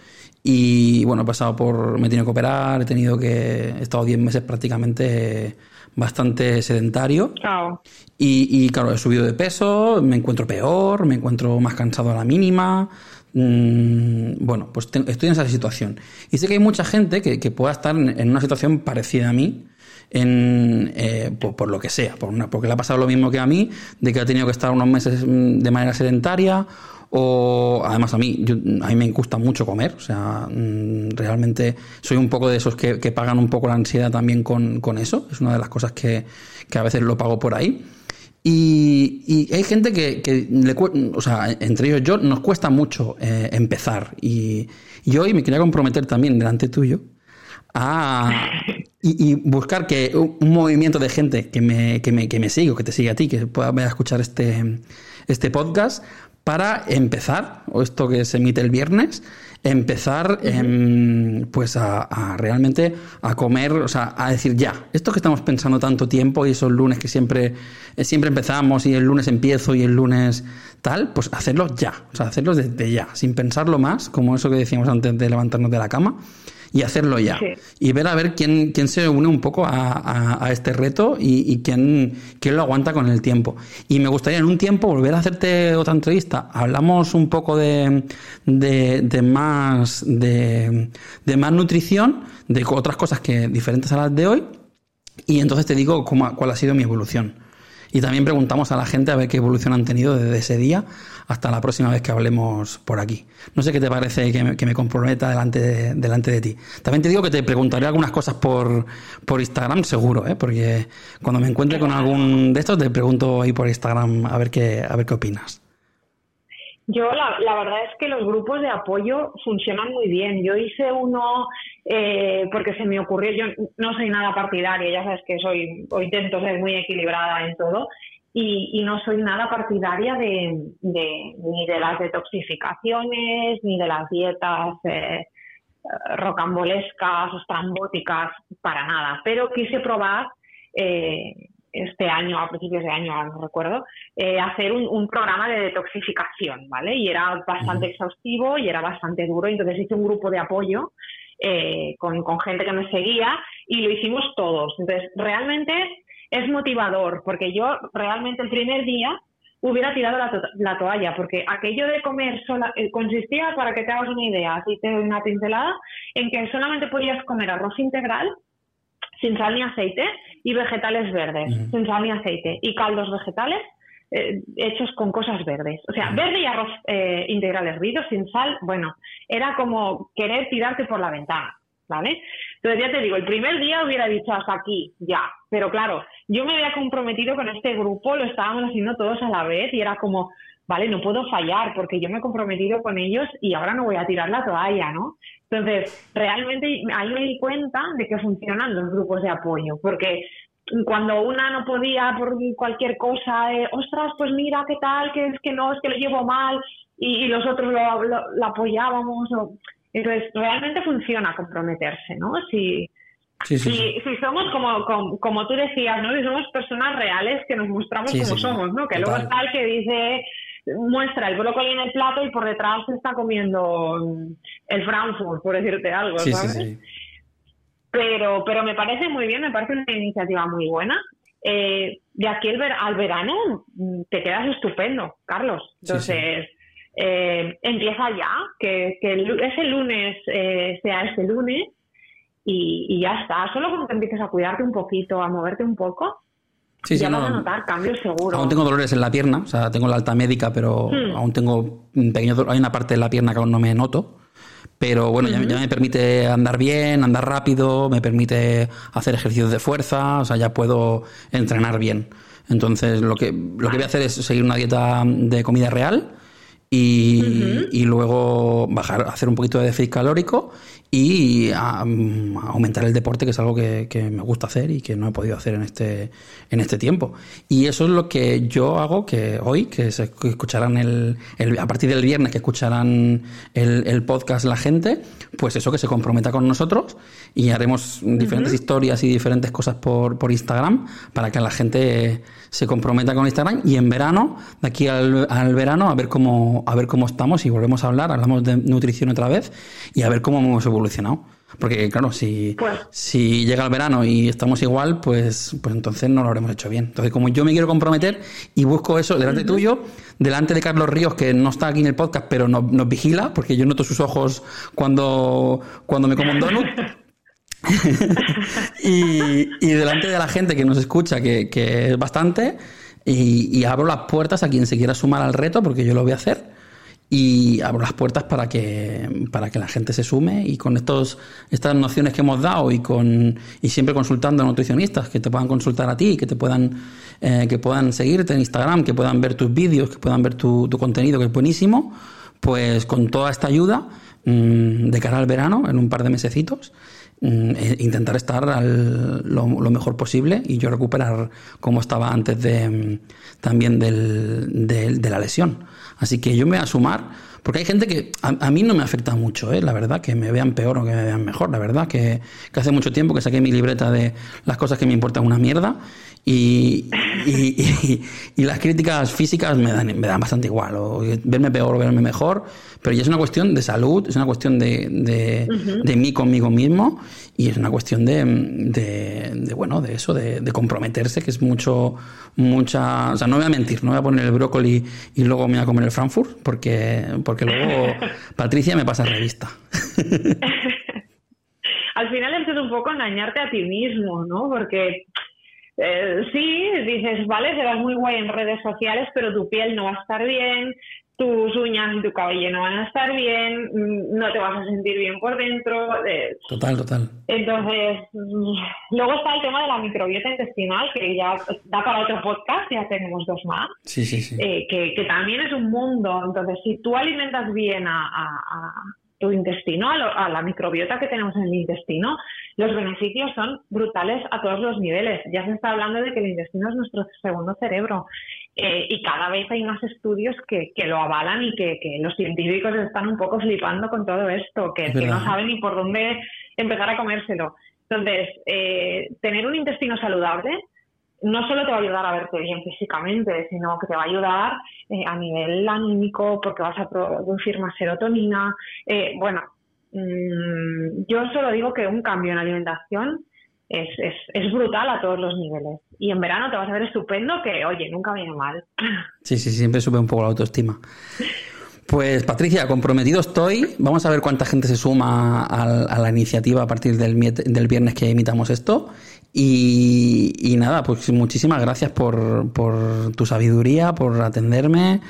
Y bueno, he pasado por. Me he tenido que operar, he tenido que. He estado 10 meses prácticamente bastante sedentario. Y, y, claro, he subido de peso, me encuentro peor, me encuentro más cansado a la mínima. Mm, bueno, pues estoy en esa situación. Y sé que hay mucha gente que, pueda estar en, una situación parecida a mí, en, eh, por, lo que sea, porque le ha pasado lo mismo que a mí, de que ha tenido que estar unos meses mm, de manera sedentaria o además a mí, a mí me gusta mucho comer, o sea, mm, realmente soy un poco de esos que, pagan un poco la ansiedad también con, eso, es una de las cosas que, a veces lo pago por ahí. Y, hay gente que, le, o sea, entre ellos yo, nos cuesta mucho eh, empezar. Y, y, hoy me quería comprometer también delante tuyo a, y, buscar que un movimiento de gente que me, que me, que me siga o que te siga a ti, que pueda a escuchar este, este podcast, para empezar, o esto que se emite el viernes, empezar pues a, realmente a comer, o sea, a decir ya, esto que estamos pensando tanto tiempo y esos lunes que siempre, siempre empezamos y el lunes empiezo y el lunes tal, pues hacerlo ya, o sea, hacerlo desde ya, sin pensarlo más, como eso que decíamos antes de levantarnos de la cama y hacerlo ya. Y ver a ver quién, quién se une un poco a, a, este reto y, y quién, quién, lo aguanta con el tiempo. Y me gustaría en un tiempo volver a hacerte otra entrevista. Hablamos un poco de, de, de más, de, de, más nutrición, de otras cosas que diferentes a las de hoy. Y entonces te digo cómo, cuál ha sido mi evolución. Y también preguntamos a la gente a ver qué evolución han tenido desde ese día hasta la próxima vez que hablemos por aquí. No sé qué te parece que me, comprometa delante de, delante de ti. También te digo que te preguntaré algunas cosas por, por Instagram, seguro, ¿eh? porque cuando me encuentre con algún de estos te pregunto ahí por Instagram a ver qué, a ver qué opinas. Yo la, la, verdad es que los grupos de apoyo funcionan muy bien. Yo hice uno eh, porque se me ocurrió, yo no soy nada partidaria, ya sabes que soy, o intento ser muy equilibrada en todo, y, no soy nada partidaria de, ni de las detoxificaciones, ni de las dietas eh, rocambolescas, estrambóticas, para nada. Pero quise probar eh, este año, a principios de año, no recuerdo, eh, hacer un, programa de detoxificación, ¿vale? Y era bastante exhaustivo y era bastante duro. Entonces hice un grupo de apoyo con, con gente que me seguía y lo hicimos todos. Entonces, realmente es motivador, porque yo realmente el primer día hubiera tirado la, toalla, porque aquello de comer sola, eh, consistía, para que te hagas una idea, así te doy una pincelada, en que solamente podías comer arroz integral, sin sal ni aceite, y vegetales verdes, sin sal ni aceite, y caldos vegetales eh, hechos con cosas verdes. O sea, verde y arroz eh, integral hervido, sin sal, bueno, era como querer tirarte por la ventana. ¿Vale? Entonces ya te digo, el primer día hubiera dicho hasta aquí, ya, pero claro, yo me había comprometido con este grupo, lo estábamos haciendo todos a la vez y era como, vale, no puedo fallar porque yo me he comprometido con ellos y ahora no voy a tirar la toalla, ¿no? Entonces, realmente ahí me di cuenta de que funcionan los grupos de apoyo, porque cuando una no podía por cualquier cosa, eh, ostras, pues mira qué tal, que es que no, es que lo llevo mal, y, los otros lo, apoyábamos, o, entonces, realmente funciona comprometerse, ¿no? Si, si, si, somos como, como, tú decías, ¿no? Si somos personas reales que nos mostramos como somos, ¿no? Que luego está el que dice, muestra el brócoli en el plato y por detrás se está comiendo el Frankfurt, por decirte algo, ¿sabes? Pero, pero me parece muy bien, me parece una iniciativa muy buena. Eh, de aquí al verano te quedas estupendo, Carlos. Entonces eh, empieza ya, que, ese lunes eh, sea ese lunes y, ya está. Solo cuando empieces a cuidarte un poquito, a moverte un poco, ya vas a notar cambios seguro. Aún tengo dolores en la pierna, o sea, tengo la alta médica, pero hmm. aún tengo un pequeño Hay una parte de la pierna que aún no me noto. Pero bueno, ya, me permite andar bien, andar rápido, me permite hacer ejercicios de fuerza, o sea, ya puedo entrenar bien. Entonces, lo que, lo que voy a hacer es seguir una dieta de comida real, y, y, luego bajar, hacer un poquito de déficit calórico y aumentar el deporte, que es algo que, me gusta hacer y que no he podido hacer en este, en este tiempo. Y eso es lo que yo hago que hoy, que se escucharán el, a partir del viernes que escucharán el, el, podcast la gente, pues eso que se comprometa con nosotros y haremos diferentes historias y diferentes cosas por, por Instagram para que la gente se comprometa con Instagram y en verano, de aquí al, al, verano, a ver cómo, a ver cómo estamos y volvemos a hablar, hablamos de nutrición otra vez y a ver cómo hemos evolucionado. Porque claro, si, pues si llega el verano y estamos igual, pues, pues entonces no lo habremos hecho bien. Entonces, como yo me quiero comprometer y busco eso delante tuyo, delante de Carlos Ríos, que no está aquí en el podcast, pero nos, nos vigila, porque yo noto sus ojos cuando, cuando me como un donut. y, delante de la gente que nos escucha, que, es bastante, y, abro las puertas a quien se quiera sumar al reto, porque yo lo voy a hacer. y abro las puertas para que, para que la gente se sume y con estos, estas nociones que hemos dado y con y siempre consultando a nutricionistas que te puedan consultar a ti, que te puedan eh, que puedan seguirte en Instagram, que puedan ver tus vídeos, que puedan ver tu, tu contenido que es buenísimo, pues con toda esta ayuda mmm, de cara al verano, en un par de mesecitos, intentar estar al, lo, mejor posible y yo recuperar como estaba antes de mm, también del, de, la lesión. Así que yo me voy a sumar, porque hay gente que a, mí no me afecta mucho, ¿eh? la verdad, que me vean peor o que me vean mejor, la verdad, que, que, hace mucho tiempo que saqué mi libreta de las cosas que me importan una mierda y, y, las críticas físicas me dan, me dan bastante igual, o verme peor o verme mejor, pero ya es una cuestión de salud, es una cuestión de, de, uh -huh. de mí conmigo mismo y es una cuestión de, de, bueno, de eso, de, de, comprometerse, que es mucho, mucha, o sea, no voy a mentir, no voy a poner el brócoli y luego me voy a comer el Frankfurt, porque, porque luego Patricia me pasa revista. Al final es un poco engañarte a ti mismo, ¿no? Porque eh, sí, dices, vale, serás muy guay en redes sociales, pero tu piel no va a estar bien, tus uñas y tu cabello no van a estar bien, mm, no te vas a sentir bien por dentro. Eh. Total, total. Entonces, luego está el tema de la microbiota intestinal, que ya da para otro podcast, ya tenemos dos más, sí, sí, sí. Eh, que, que, también es un mundo. Entonces, si tú alimentas bien a, a, a tu intestino, a, lo, a, la microbiota que tenemos en el intestino, los beneficios son brutales a todos los niveles. Ya se está hablando de que el intestino es nuestro segundo cerebro eh, y cada vez hay más estudios que, que lo avalan y que, que, los científicos están un poco flipando con todo esto, que, que no saben ni por dónde empezar a comérselo. Entonces, eh, tener un intestino saludable no solo te va a ayudar a verte bien físicamente, sino que te va a ayudar eh, a nivel anímico porque vas a producir más serotonina. Eh, bueno, mmm, yo solo digo que un cambio en alimentación es, es, es, brutal a todos los niveles. Y en verano te vas a ver estupendo que, oye, nunca viene mal. Sí, sí, siempre sube un poco la autoestima. Pues Patricia, comprometido estoy. Vamos a ver cuánta gente se suma a, a la iniciativa a partir del, del viernes que emitamos esto. Y, y, nada, pues muchísimas gracias por, por, tu sabiduría, por atenderme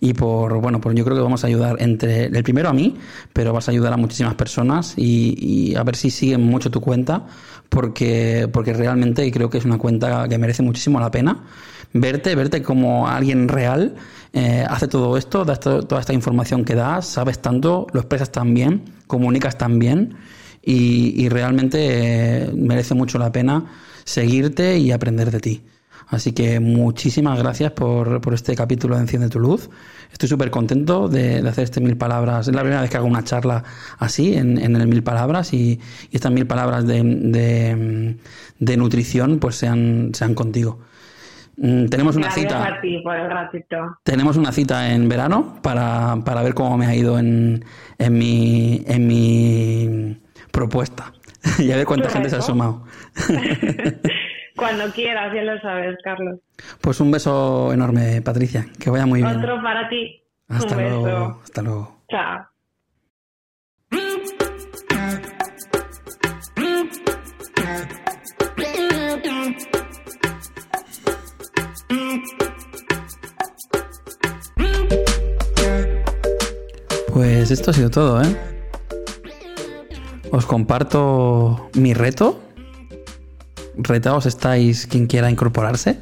y por, bueno, pues yo creo que vamos a ayudar entre, el primero a mí, pero vas a ayudar a muchísimas personas y, y a ver si siguen mucho tu cuenta, porque, porque realmente creo que es una cuenta que merece muchísimo la pena. Verte, verte como alguien real, eh, hace todo esto, da toda esta información que das, sabes tanto, lo expresas tan bien, comunicas tan bien y, y realmente eh, merece mucho la pena seguirte y aprender de ti. Así que muchísimas gracias por, por este capítulo de Enciende tu Luz. Estoy súper contento de, de, hacer este Mil Palabras. Es la primera vez que hago una charla así, en, en el Mil Palabras, y, y estas Mil Palabras de, de, de, nutrición pues sean, sean contigo. Mm, tenemos una Gracias cita. A ti por el ratito. Tenemos una cita en verano para, para ver cómo me ha ido en, en, mi, en mi propuesta. y a ver cuánta gente se ha sumado. Cuando quieras, ya lo sabes, Carlos. Pues un beso enorme, Patricia. Que vaya muy bien. Otro para ti. Hasta un luego. Beso. Hasta luego. Chao. Pues esto ha sido todo, ¿eh? Os comparto mi reto. Retaos estáis quien quiera incorporarse.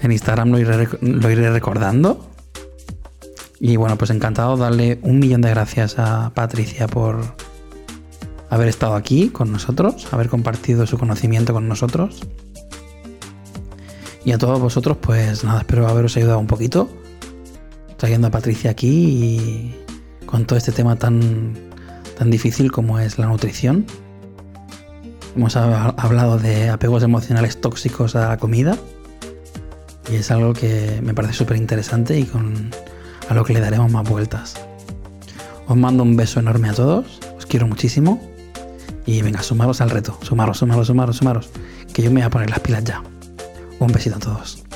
En Instagram lo iré, lo iré recordando. Y bueno, pues encantado darle un millón de gracias a Patricia por haber estado aquí con nosotros, haber compartido su conocimiento con nosotros. Y a todos vosotros, pues nada, espero haberos ayudado un poquito trayendo a Patricia aquí y con todo este tema tan, tan difícil como es la nutrición. Hemos hablado de apegos emocionales tóxicos a la comida y es algo que me parece súper interesante y a lo que le daremos más vueltas. Os mando un beso enorme a todos, os quiero muchísimo y venga, sumaros al reto, sumaros, sumaros, sumaros, sumaros, que yo me voy a poner las pilas ya. Un besito a todos.